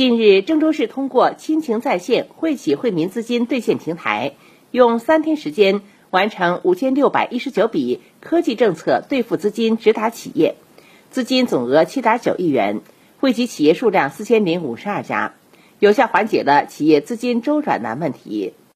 近日，郑州市通过亲情在线惠企惠民资金兑现平台，用三天时间完成五千六百一十九笔科技政策兑付资金直达企业，资金总额七点九亿元，惠及企业数量四千零五十二家，有效缓解了企业资金周转难问题。